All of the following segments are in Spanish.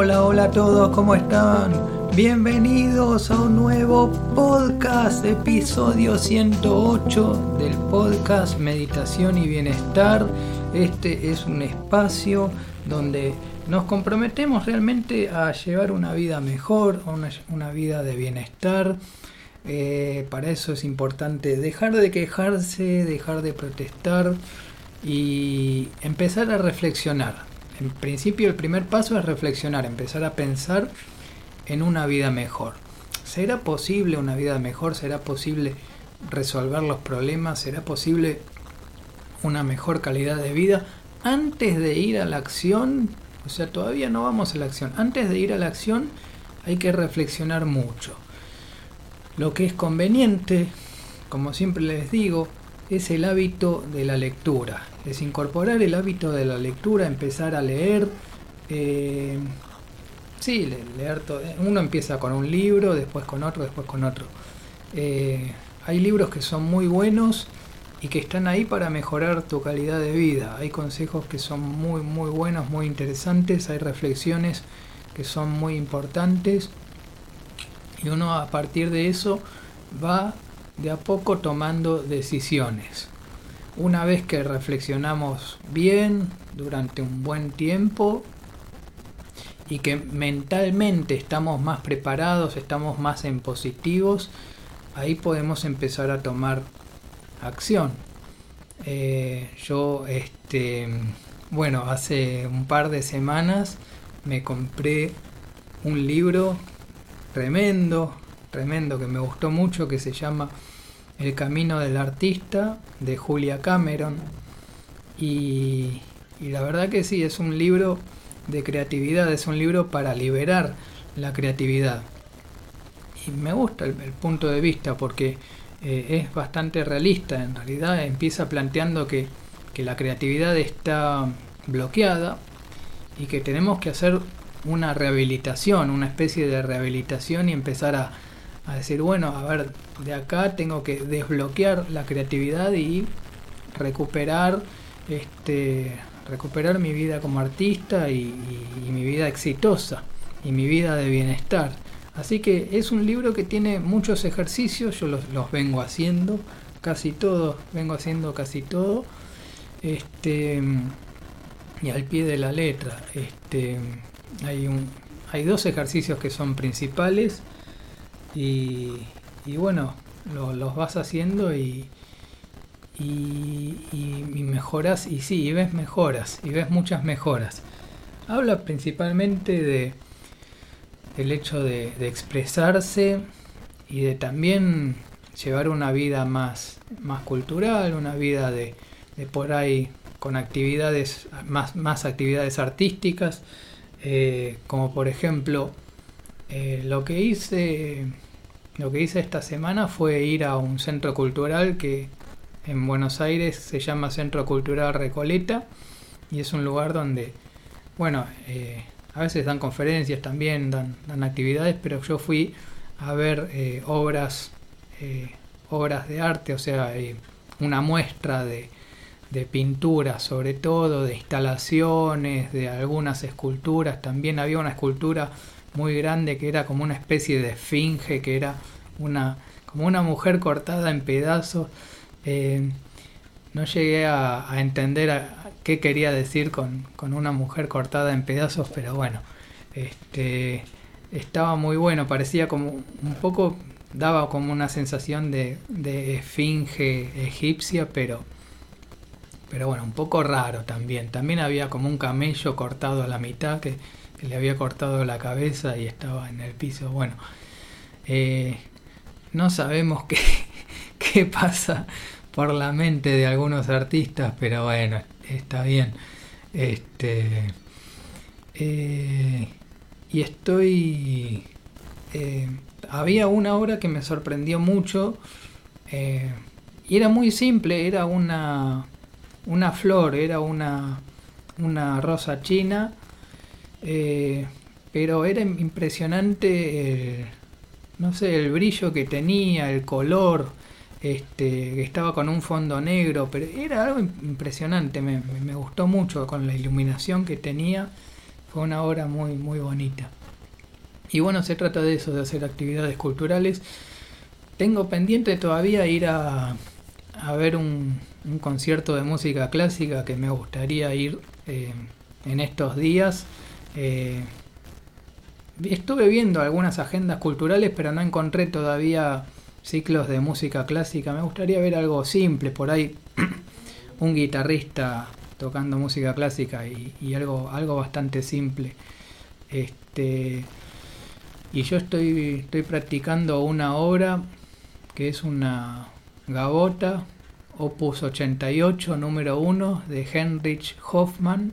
Hola, hola a todos, ¿cómo están? Bienvenidos a un nuevo podcast, episodio 108 del podcast Meditación y Bienestar. Este es un espacio donde nos comprometemos realmente a llevar una vida mejor, una, vida de bienestar. Eh, para eso es importante dejar de quejarse, dejar de protestar y empezar a reflexionar. En principio el primer paso es reflexionar, empezar a pensar en una vida mejor. ¿Será posible una vida mejor? ¿Será posible resolver los problemas? ¿Será posible una mejor calidad de vida? Antes de ir a la acción, o sea, todavía no vamos a la acción, antes de ir a la acción hay que reflexionar mucho. Lo que es conveniente, como siempre les digo, es el hábito de la lectura. Es incorporar el hábito de la lectura, empezar a leer. Eh, sí, leer todo. Uno empieza con un libro, después con otro, después con otro. Eh, hay libros que son muy buenos y que están ahí para mejorar tu calidad de vida. Hay consejos que son muy, muy buenos, muy interesantes. Hay reflexiones que son muy importantes. Y uno a partir de eso va de a poco tomando decisiones. Una vez que reflexionamos bien durante un buen tiempo y que mentalmente estamos más preparados, estamos más en positivos, ahí podemos empezar a tomar acción. Eh, yo, este, bueno, hace un par de semanas me compré un libro tremendo, tremendo que me gustó mucho, que se llama El Camino del Artista, de Julia Cameron. Y, la verdad que sí, es un libro de creatividad, es un libro para liberar la creatividad. Y me gusta el, punto de vista porque eh, es bastante realista, en realidad empieza planteando que, que la creatividad está bloqueada y que tenemos que hacer una rehabilitación, una especie de rehabilitación y empezar a, decir, bueno, a ver, de acá tengo que desbloquear la creatividad y recuperar este recuperar mi vida como artista y, mi vida exitosa y mi vida de bienestar. Así que es un libro que tiene muchos ejercicios, yo los, los vengo haciendo, casi todos, vengo haciendo casi todo. Este y al pie de la letra. Este hay, un, hay dos ejercicios que son principales y, bueno, los vas haciendo y, y, mejoras, y sí, y ves mejoras, y ves muchas mejoras. Habla principalmente de el hecho de, expresarse y de también llevar una vida más, más cultural, una vida de, de por ahí con actividades, más, más actividades artísticas, eh, como por ejemplo, eh, lo que hice lo que hice esta semana fue ir a un centro cultural que en Buenos Aires se llama Centro Cultural Recoleta y es un lugar donde, bueno, eh, a veces dan conferencias también, dan, dan, actividades, pero yo fui a ver obras, obras de arte, o sea, una muestra de, de pintura sobre todo, de instalaciones, de algunas esculturas. También había una escultura muy grande que era como una especie de esfinge, que era una, como una mujer cortada en pedazos. Eh, no llegué a, entender qué quería decir con, con, una mujer cortada en pedazos, pero bueno, este, estaba muy bueno, parecía como un poco, daba como una sensación de, de esfinge egipcia, pero pero bueno, un poco raro también. También había como un camello cortado a la mitad que, le había cortado la cabeza y estaba en el piso. Bueno, eh, no sabemos qué, qué pasa por la mente de algunos artistas, pero bueno, está bien. Este, eh, y estoy... Eh, había una obra que me sorprendió mucho y era muy simple, era una una flor, era una, una rosa china, eh, pero era impresionante, no sé, el brillo que tenía, el color, este, estaba con un fondo negro, pero era algo impresionante, me, me, gustó mucho con la iluminación que tenía fue una obra muy, muy bonita. Y bueno, se trata de eso, de hacer actividades culturales. Tengo pendiente todavía ir a, a ver un, un, concierto de música clásica que me gustaría ir eh, en estos días. Eh, estuve viendo algunas agendas culturales, pero no encontré todavía ciclos de música clásica. Me gustaría ver algo simple, por ahí un guitarrista tocando música clásica y, algo, algo bastante simple. Este, y yo estoy, estoy practicando una obra que es una gabota, opus 88, número 1, de Heinrich Hoffmann.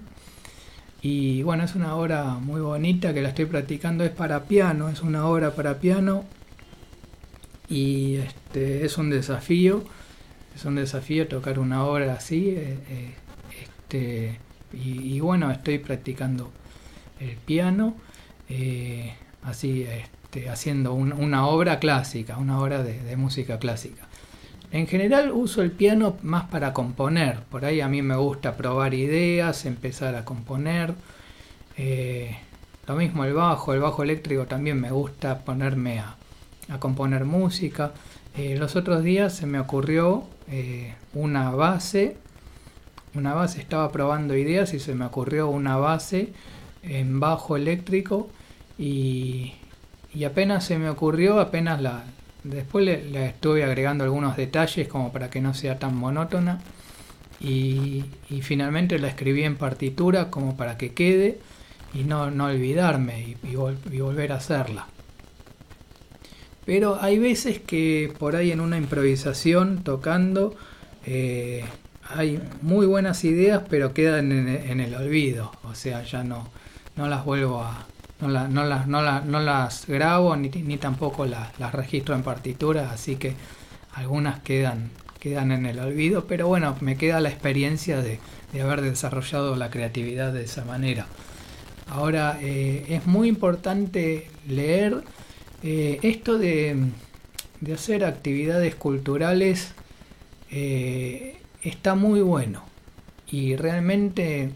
Y bueno, es una obra muy bonita que la estoy practicando, es para piano, es una obra para piano y este, es un desafío, es un desafío tocar una obra así. Eh, eh, este, y, bueno, estoy practicando el piano, eh, así este, haciendo una obra clásica, una obra de, música clásica. En general uso el piano más para componer, por ahí a mí me gusta probar ideas, empezar a componer. lo mismo el bajo, el bajo eléctrico también me gusta ponerme a, a componer música. Eh, los otros días se me ocurrió eh, una base, una base, estaba probando ideas y se me ocurrió una base en bajo eléctrico y, apenas se me ocurrió, apenas la... Después le, estuve agregando algunos detalles como para que no sea tan monótona y, finalmente la escribí en partitura como para que quede y no, olvidarme y volver a hacerla. Pero hay veces que por ahí en una improvisación, tocando, eh, hay muy buenas ideas, pero quedan en, el olvido. O sea, ya no, no las vuelvo a... No, no, las, no, las grabo ni, ni tampoco las, las registro en partitura, así que algunas quedan, quedan en el olvido, pero bueno, me queda la experiencia de, de haber desarrollado la creatividad de esa manera. Ahora, eh, es muy importante leer eh, esto de, hacer actividades culturales eh, está muy bueno y realmente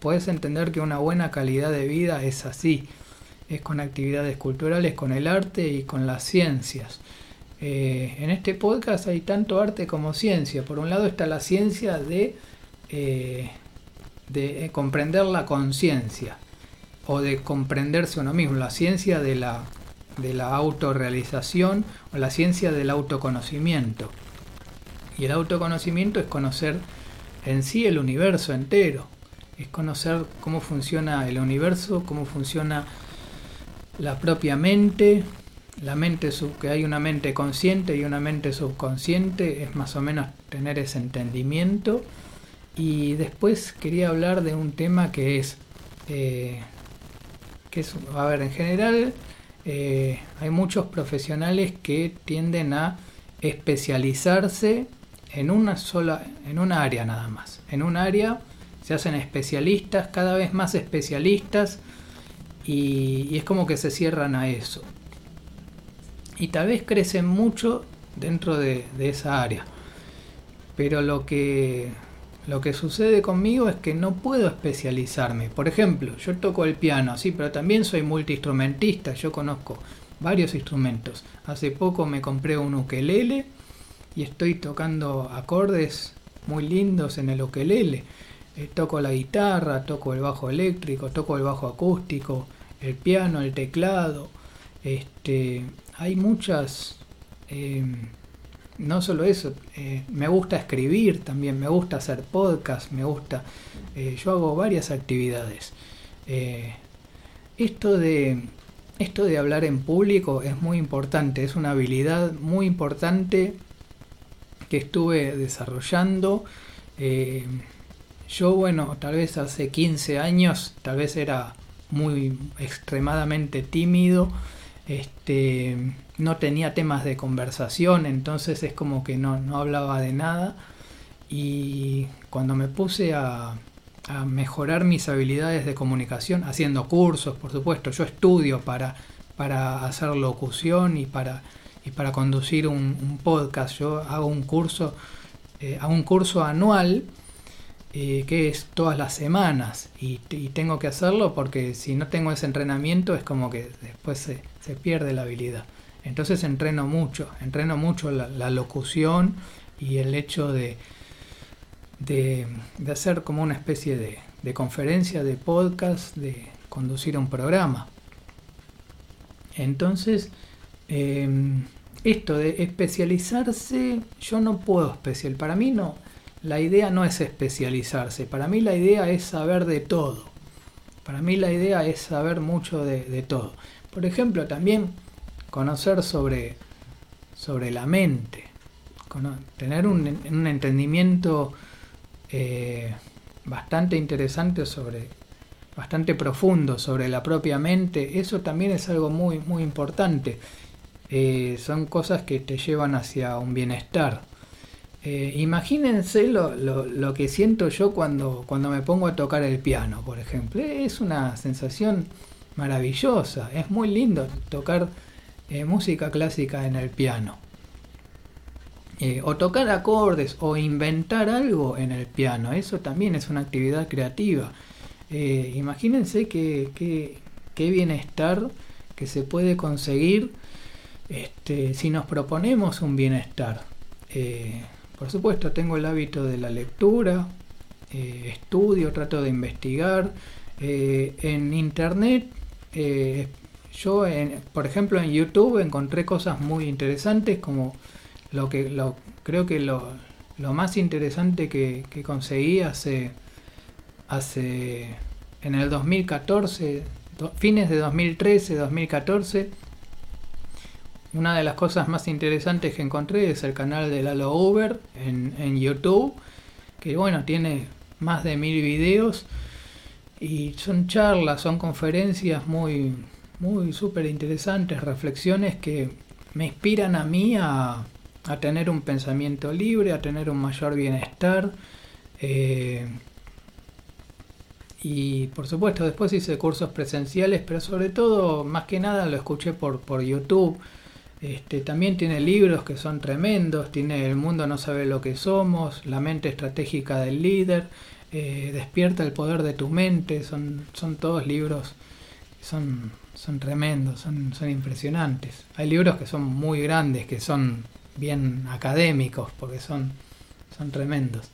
puedes entender que una buena calidad de vida es así, es con actividades culturales, con el arte y con las ciencias. Eh, en este podcast hay tanto arte como ciencia. Por un lado está la ciencia de, de comprender la conciencia o de comprenderse uno mismo, la ciencia de la de la autorrealización o la ciencia del autoconocimiento. Y el autoconocimiento es conocer en sí el universo entero, es conocer cómo funciona el universo, cómo funciona la propia mente, la mente sub, que hay una mente consciente y una mente subconsciente, es más o menos tener ese entendimiento. Y después quería hablar de un tema que es, eh, que es, a ver, en general eh, hay muchos profesionales que tienden a especializarse en una sola, en una área nada más. En un área se hacen especialistas, cada vez más especialistas, y, es como que se cierran a eso. Y tal vez crecen mucho dentro de esa área. Pero lo que lo que sucede conmigo es que no puedo especializarme. Por ejemplo, yo toco el piano, sí, pero también soy multiinstrumentista, yo conozco varios instrumentos. Hace poco me compré un ukelele y estoy tocando acordes muy lindos en el ukelele. Eh, toco la guitarra, toco el bajo eléctrico, toco el bajo acústico, el piano, el teclado. Este, hay muchas eh, no solo eso, eh, me gusta escribir también, me gusta hacer podcast, me gusta, eh, yo hago varias actividades. Esto, de, esto de hablar en público es muy importante, es una habilidad muy importante que estuve desarrollando. yo, bueno, tal vez hace 15 años, tal vez era muy extremadamente tímido. Este, no tenía temas de conversación, entonces es como que no, no hablaba de nada. Y cuando me puse a, mejorar mis habilidades de comunicación, haciendo cursos, por supuesto, yo estudio para, para hacer locución y para, y para conducir un, podcast, yo hago un curso, eh, hago un curso anual eh, que es todas las semanas y, tengo que hacerlo porque si no tengo ese entrenamiento es como que después se, pierde la habilidad. Entonces entreno mucho, entreno mucho la, locución y el hecho de, de, hacer como una especie de, de conferencia, de podcast, de conducir un programa. Entonces, em, esto de especializarse, yo no puedo especial. Para mí no, la idea no es especializarse. Para mí la idea es saber de todo. Para mí la idea es saber mucho de, todo. Por ejemplo, también conocer sobre, sobre la mente. tener un, entendimiento eh, bastante interesante sobre bastante profundo sobre la propia mente, eso también es algo muy, muy importante. Eh, son cosas que te llevan hacia un bienestar. Eh, imagínense lo, que siento yo cuando, cuando me pongo a tocar el piano, por ejemplo. Es una sensación maravillosa, es muy lindo tocar eh, música clásica en el piano. o tocar acordes o inventar algo en el piano, eso también es una actividad creativa. Eh, imagínense qué bienestar que se puede conseguir este, si nos proponemos un bienestar. Eh, por supuesto, tengo el hábito de la lectura, eh, estudio, trato de investigar. en internet, yo, por ejemplo, en YouTube encontré cosas muy interesantes como lo que lo, creo que lo, más interesante que, que conseguí hace hace en el 2014, fines de 2013, 2014. Una de las cosas más interesantes que encontré es el canal de Lalo Uber en, YouTube, que bueno, tiene más de mil videos y son charlas, son conferencias muy, muy súper interesantes, reflexiones que me inspiran a mí a, a, tener un pensamiento libre, a tener un mayor bienestar. Eh, y por supuesto después hice cursos presenciales, pero sobre todo, más que nada, lo escuché por, por YouTube. Este, también tiene libros que son tremendos, tiene El mundo no sabe lo que somos, La mente estratégica del líder, eh, Despierta el poder de tu mente, son, son todos libros son, son tremendos, son, son impresionantes. Hay libros que son muy grandes, que son bien académicos, porque son, son tremendos.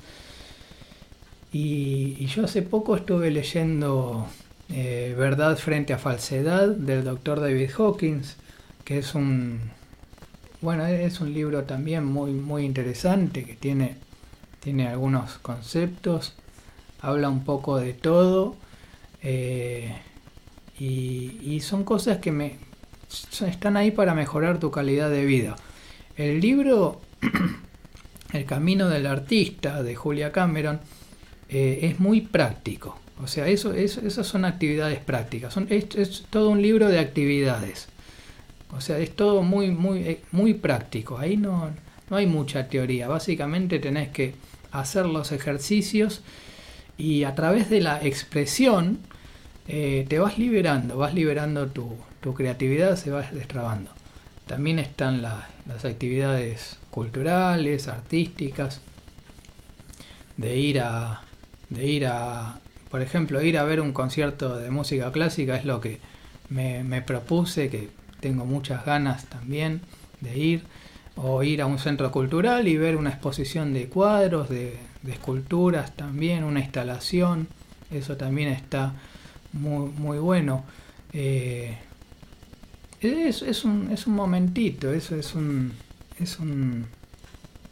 Y, yo hace poco estuve leyendo eh, Verdad frente a falsedad del doctor David Hawkins, que es un, bueno, es un libro también muy, muy interesante, que tiene, tiene algunos conceptos, habla un poco de todo, eh, y, son cosas que me, están ahí para mejorar tu calidad de vida. El libro El Camino del Artista de Julia Cameron, eh, es muy práctico. O sea, eso, esas son actividades prácticas. Son, es, todo un libro de actividades. O sea, es todo muy, muy, eh, muy práctico. Ahí no, no hay mucha teoría. Básicamente tenés que hacer los ejercicios y a través de la expresión eh, te vas liberando, vas liberando tu, tu, creatividad, se va destrabando. También están las actividades culturales, artísticas, de ir a, de ir a, por ejemplo, ir a ver un concierto de música clásica es lo que me, propuse, que tengo muchas ganas también de ir, o ir a un centro cultural y ver una exposición de cuadros, de, esculturas también, una instalación, eso también está muy, muy bueno. Eh, es, es, un, es un momentito, eso es un, es un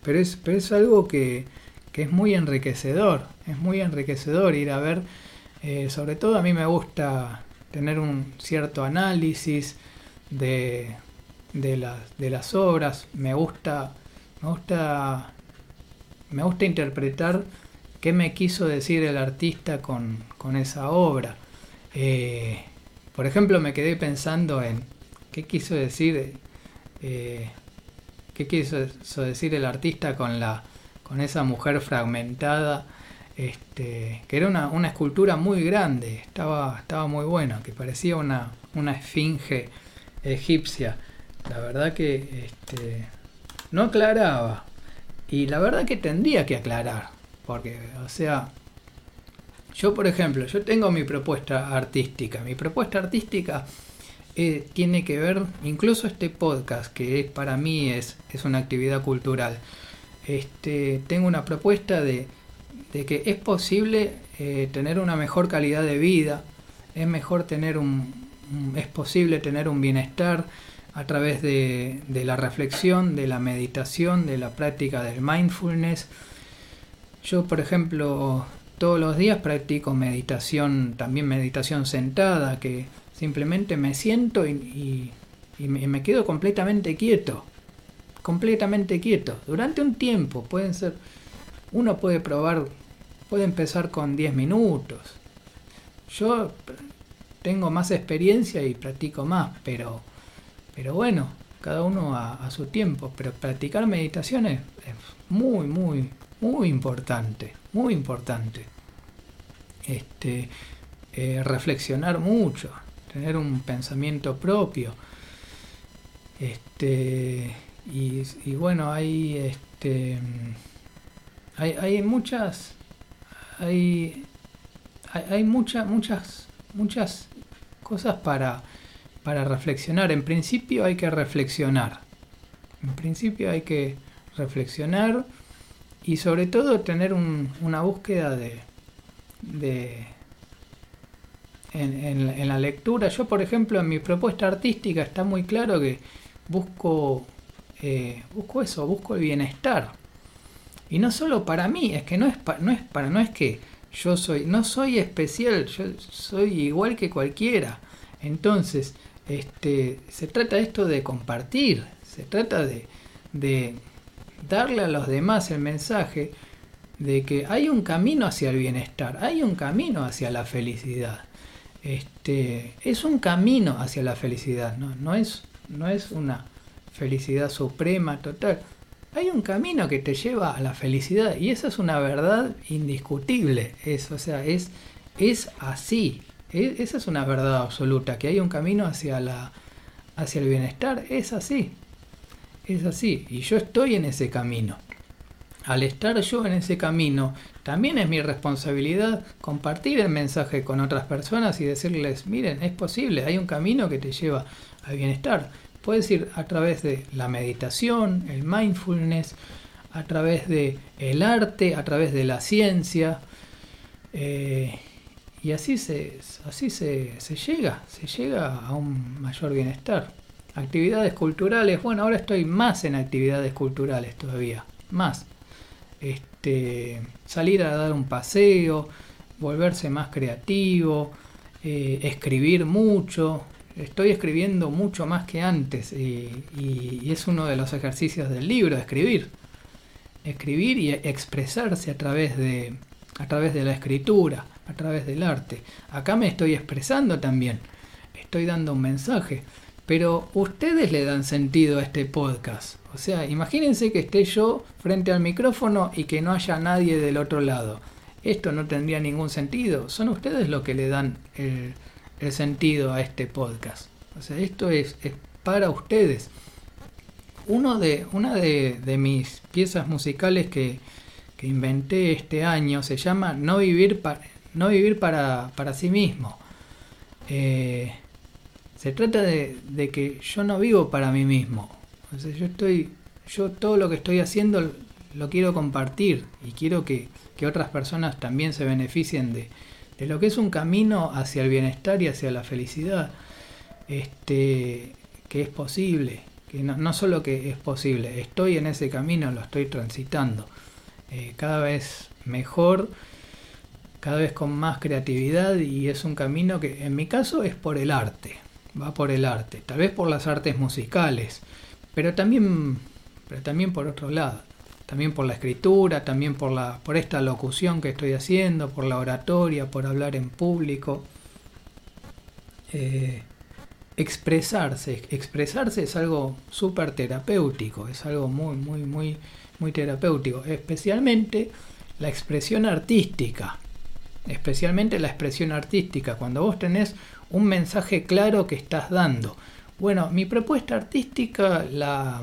pero es, pero es algo que, que es muy enriquecedor, es muy enriquecedor ir a ver, eh, sobre todo a mí me gusta tener un cierto análisis de, de, las, de las obras, me gusta, me gusta, me gusta interpretar qué me quiso decir el artista con, esa obra. Eh, por ejemplo, me quedé pensando en qué quiso decir, eh, qué quiso decir el artista con la con esa mujer fragmentada, este, que era una, escultura muy grande, estaba, estaba muy buena, que parecía una, una esfinge egipcia. La verdad que este, no aclaraba. Y la verdad que tendría que aclarar, porque, o sea, Yo, por ejemplo, yo tengo mi propuesta artística. Mi propuesta artística eh, tiene que ver, incluso este podcast, que para mí es, es una actividad cultural. Este, tengo una propuesta de, que es posible eh, tener una mejor calidad de vida, es mejor tener un, es posible tener un bienestar a través de, de, la reflexión, de la meditación, de la práctica del mindfulness. Yo, por ejemplo, todos los días practico meditación, también meditación sentada, que simplemente me siento y, me quedo completamente quieto, completamente quieto, durante un tiempo, pueden ser, uno puede probar, puede empezar con 10 minutos. Yo tengo más experiencia y practico más, pero, pero bueno, cada uno a, su tiempo, pero practicar meditación es muy, muy, muy importante, muy importante. Este, eh, reflexionar mucho, tener un pensamiento propio. Este, y, bueno, hay, este, hay, hay muchas, hay, hay, muchas, muchas, muchas cosas para, para reflexionar. En principio hay que reflexionar. En principio hay que reflexionar y sobre todo tener una búsqueda de, de en, la lectura. Yo, por ejemplo, en mi propuesta artística está muy claro que busco, eh, busco eso, busco el bienestar. Y no solo para mí, es que no es, no es para, no es que yo soy, no soy especial, yo soy igual que cualquiera. Entonces, este, se trata esto de compartir, se trata de, de darle a los demás el mensaje de que hay un camino hacia el bienestar, hay un camino hacia la felicidad. Este, es un camino hacia la felicidad, ¿no? No, es, no es una felicidad suprema, total. Hay un camino que te lleva a la felicidad y esa es una verdad indiscutible. Es, o sea, es, es así. esa es una verdad absoluta, que hay un camino hacia, la, hacia el bienestar. Es así. Es así. Y yo estoy en ese camino al estar yo en ese camino, también es mi responsabilidad compartir el mensaje con otras personas y decirles, miren, es posible, hay un camino que te lleva al bienestar. Puedes ir a través de la meditación, el mindfulness, a través de el arte, a través de la ciencia. Eh, y así se, así se, se llega, se llega a un mayor bienestar. Actividades culturales, bueno, ahora estoy más en actividades culturales todavía, más este, salir a dar un paseo, volverse más creativo, eh, escribir mucho. Estoy escribiendo mucho más que antes y, es uno de los ejercicios del libro, escribir. Escribir y expresarse a través de, a través de la escritura, a través del arte. Acá me estoy expresando también, estoy dando un mensaje, pero ustedes le dan sentido a este podcast. O sea, imagínense que esté yo frente al micrófono y que no haya nadie del otro lado. Esto no tendría ningún sentido. Son ustedes los que le dan el, sentido a este podcast. O sea, esto es, para ustedes. Uno de, una de, mis piezas musicales que, inventé este año se llama No vivir, no vivir para, para sí mismo. Eh, se trata de, de que yo no vivo para mí mismo yo estoy, yo todo lo que estoy haciendo lo quiero compartir y quiero que, otras personas también se beneficien de, lo que es un camino hacia el bienestar y hacia la felicidad, este, que es posible, que no, no solo que es posible, estoy en ese camino, lo estoy transitando, eh, cada vez mejor, cada vez con más creatividad y es un camino que en mi caso es por el arte, va por el arte, tal vez por las artes musicales, pero también, pero también por otro lado, también por la escritura, también por, la, por esta locución que estoy haciendo, por la oratoria, por hablar en público. Eh, expresarse, expresarse es algo súper terapéutico, es algo muy, muy, muy, muy terapéutico, especialmente la expresión artística, especialmente la expresión artística, cuando vos tenés un mensaje claro que estás dando, bueno, mi propuesta artística la,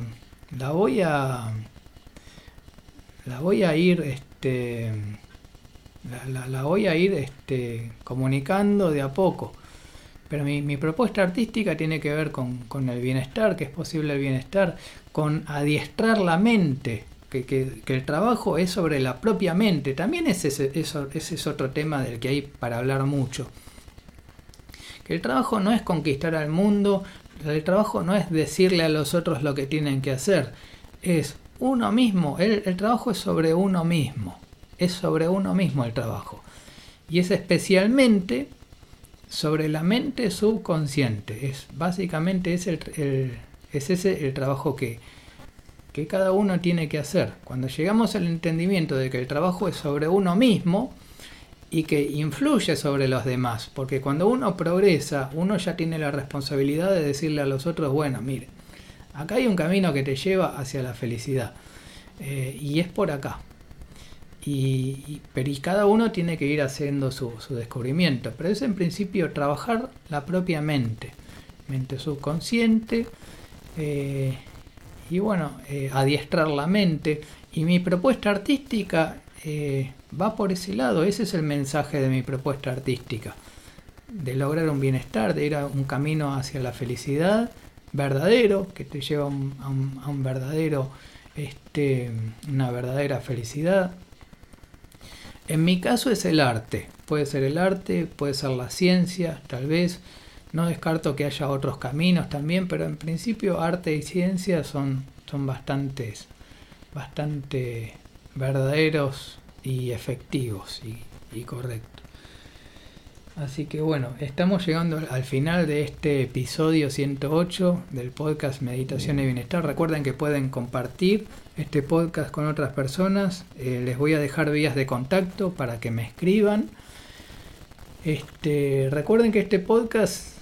la voy a la voy a ir este la, voy a ir este, comunicando de a poco. Pero mi, propuesta artística tiene que ver con, el bienestar, que es posible el bienestar, con adiestrar la mente, que, el trabajo es sobre la propia mente. También ese, ese es otro tema del que hay para hablar mucho. Que el trabajo no es conquistar al mundo, el trabajo no es decirle a los otros lo que tienen que hacer, es uno mismo, el, trabajo es sobre uno mismo, es sobre uno mismo el trabajo. Y es especialmente sobre la mente subconsciente. Es, básicamente es, el, es ese el trabajo que, que cada uno tiene que hacer. Cuando llegamos al entendimiento de que el trabajo es sobre uno mismo y que influye sobre los demás, porque cuando uno progresa, uno ya tiene la responsabilidad de decirle a los otros, bueno, mire, acá hay un camino que te lleva hacia la felicidad eh, y es por acá. Y, pero cada uno tiene que ir haciendo su, descubrimiento. Pero es en principio trabajar la propia mente, mente subconsciente, eh, y bueno, eh, adiestrar la mente. Y mi propuesta artística va por ese lado, ese es el mensaje de mi propuesta artística, de lograr un bienestar, de ir a un camino hacia la felicidad verdadero, que te lleva a un, verdadero, este, una verdadera felicidad. En mi caso es el arte. Puede ser el arte, puede ser la ciencia, tal vez. No descarto que haya otros caminos también, pero en principio arte y ciencia son, son bastantes, bastante verdaderos y efectivos y correctos. Así que bueno, estamos llegando al final de este episodio 108 del podcast Meditación y Bienestar. Recuerden que pueden compartir este podcast con otras personas. Eh, les voy a dejar vías de contacto para que me escriban. Este, recuerden que este podcast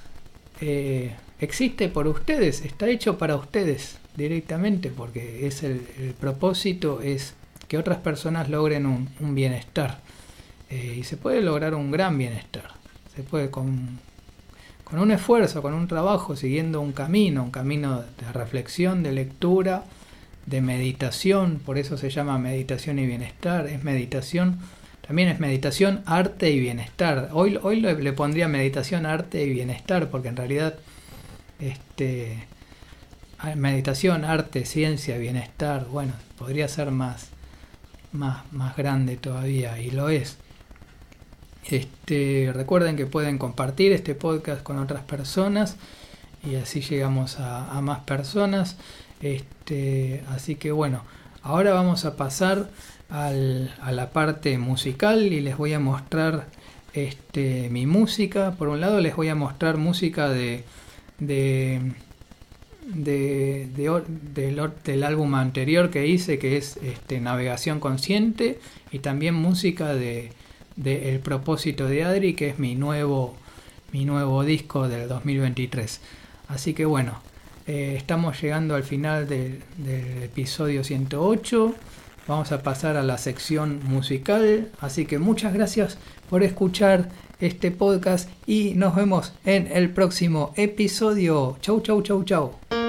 eh, existe por ustedes, está hecho para ustedes directamente, porque es el, propósito es que otras personas logren un, bienestar. Eh, y se puede lograr un gran bienestar se puede con, con un esfuerzo, con un trabajo, siguiendo un camino, un camino de reflexión, de lectura, de meditación, por eso se llama meditación y bienestar, es meditación, también es meditación, arte y bienestar. Hoy, hoy le, pondría meditación, arte y bienestar, porque en realidad este, meditación, arte, ciencia, bienestar, bueno, podría ser más, más, más grande todavía, y lo es. Este, recuerden que pueden compartir este podcast con otras personas y así llegamos a, más personas. Este, así que bueno, ahora vamos a pasar a la parte musical y les voy a mostrar este, mi música. Por un lado les voy a mostrar música de, del, álbum anterior que hice, que es este, Navegación Consciente, y también música de de El propósito de Adri, que es mi nuevo, mi nuevo disco del 2023. Así que bueno, eh, estamos llegando al final del, del episodio 108. Vamos a pasar a la sección musical. Así que muchas gracias por escuchar este podcast y nos vemos en el próximo episodio. Chau, chau, chau, chau.